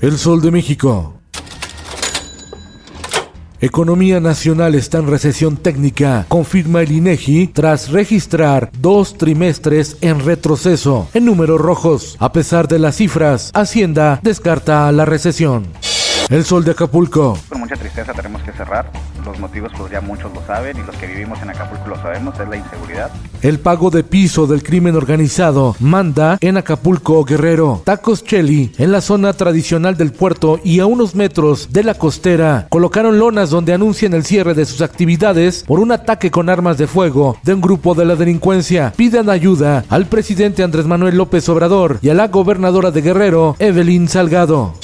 El Sol de México. Economía nacional está en recesión técnica, confirma el INEGI tras registrar dos trimestres en retroceso en números rojos. A pesar de las cifras, Hacienda descarta la recesión. El sol de Acapulco. Con mucha tristeza tenemos que cerrar. Los motivos pues ya muchos lo saben y los que vivimos en Acapulco lo sabemos, es la inseguridad. El pago de piso del crimen organizado manda en Acapulco Guerrero. Tacos Cheli en la zona tradicional del puerto y a unos metros de la costera colocaron lonas donde anuncian el cierre de sus actividades por un ataque con armas de fuego de un grupo de la delincuencia. Piden ayuda al presidente Andrés Manuel López Obrador y a la gobernadora de Guerrero, Evelyn Salgado.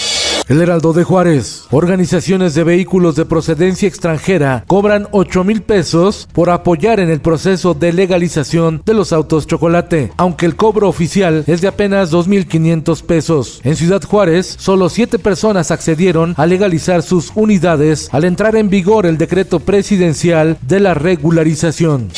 El Heraldo de Juárez. Organizaciones de vehículos de procedencia extranjera cobran 8 mil pesos por apoyar en el proceso de legalización de los autos chocolate, aunque el cobro oficial es de apenas 2.500 pesos. En Ciudad Juárez, solo 7 personas accedieron a legalizar sus unidades al entrar en vigor el decreto presidencial de la regularización.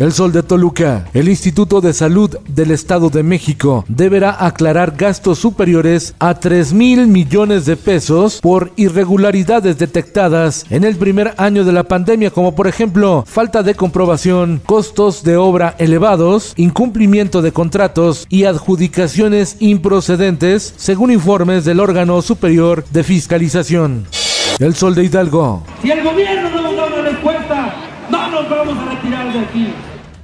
El Sol de Toluca. El Instituto de Salud del Estado de México deberá aclarar gastos superiores a 3 mil millones de pesos por irregularidades detectadas en el primer año de la pandemia, como por ejemplo falta de comprobación, costos de obra elevados, incumplimiento de contratos y adjudicaciones improcedentes, según informes del órgano superior de fiscalización. El Sol de Hidalgo. El gobierno no nos da una respuesta, no vamos a retirar de aquí.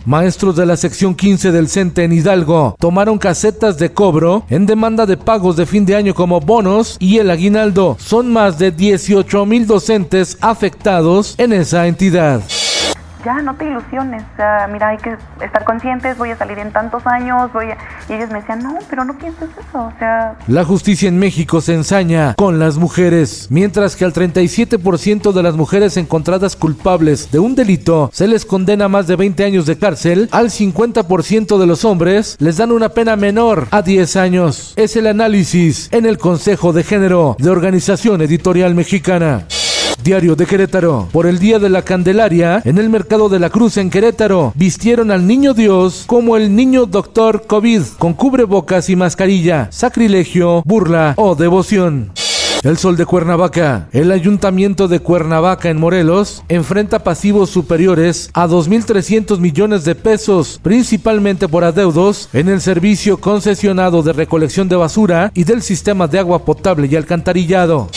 Maestros de la sección 15 del CENTE en Hidalgo tomaron casetas de cobro en demanda de pagos de fin de año como bonos y el aguinaldo. Son más de 18 mil docentes afectados en esa entidad ya no te ilusiones, o sea, mira, hay que estar conscientes, voy a salir en tantos años, voy a... Y ellos me decían, no, pero no pienses eso, o sea... La justicia en México se ensaña con las mujeres, mientras que al 37% de las mujeres encontradas culpables de un delito se les condena más de 20 años de cárcel, al 50% de los hombres les dan una pena menor a 10 años. Es el análisis en el Consejo de Género de Organización Editorial Mexicana. Diario de Querétaro. Por el Día de la Candelaria, en el Mercado de la Cruz en Querétaro, vistieron al Niño Dios como el Niño Doctor COVID, con cubrebocas y mascarilla, sacrilegio, burla o devoción. El Sol de Cuernavaca. El Ayuntamiento de Cuernavaca en Morelos enfrenta pasivos superiores a 2.300 millones de pesos, principalmente por adeudos en el servicio concesionado de recolección de basura y del sistema de agua potable y alcantarillado.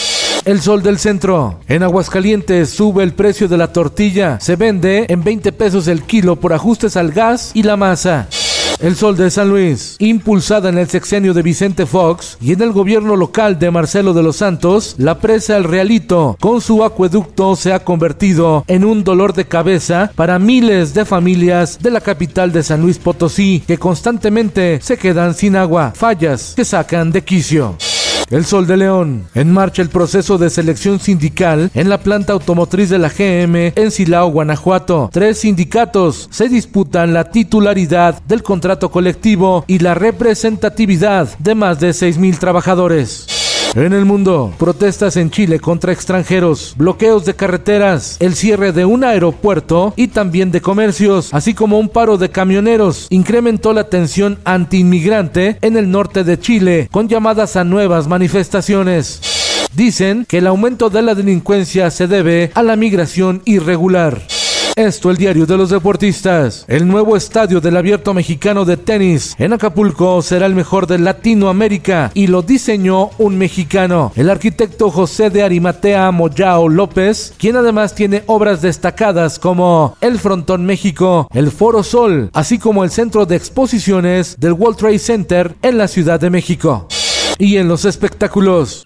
El sol del centro. En Aguascalientes sube el precio de la tortilla. Se vende en 20 pesos el kilo por ajustes al gas y la masa. El Sol de San Luis, impulsada en el sexenio de Vicente Fox y en el gobierno local de Marcelo de los Santos, la presa El Realito con su acueducto se ha convertido en un dolor de cabeza para miles de familias de la capital de San Luis Potosí que constantemente se quedan sin agua, fallas que sacan de quicio. El Sol de León. En marcha el proceso de selección sindical en la planta automotriz de la GM en Silao, Guanajuato. Tres sindicatos se disputan la titularidad del contrato colectivo y la representatividad de más de 6.000 trabajadores. En el mundo, protestas en Chile contra extranjeros, bloqueos de carreteras, el cierre de un aeropuerto y también de comercios, así como un paro de camioneros, incrementó la tensión antiinmigrante en el norte de Chile, con llamadas a nuevas manifestaciones. Dicen que el aumento de la delincuencia se debe a la migración irregular. Esto el diario de los deportistas. El nuevo estadio del abierto mexicano de tenis en Acapulco será el mejor de Latinoamérica y lo diseñó un mexicano, el arquitecto José de Arimatea Moyao López, quien además tiene obras destacadas como el Frontón México, el Foro Sol, así como el centro de exposiciones del World Trade Center en la Ciudad de México. Y en los espectáculos.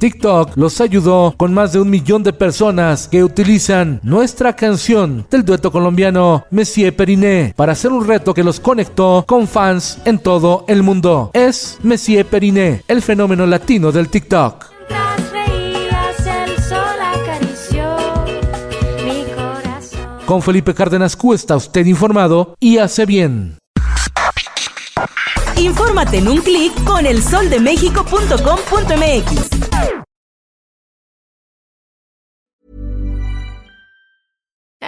TikTok los ayudó con más de un millón de personas que utilizan nuestra canción del dueto colombiano Messier Periné para hacer un reto que los conectó con fans en todo el mundo. Es Messier Periné, el fenómeno latino del TikTok. Con Felipe Cárdenas Q está usted informado y hace bien. Infórmate en un clic con elsoldemexico.com.mx.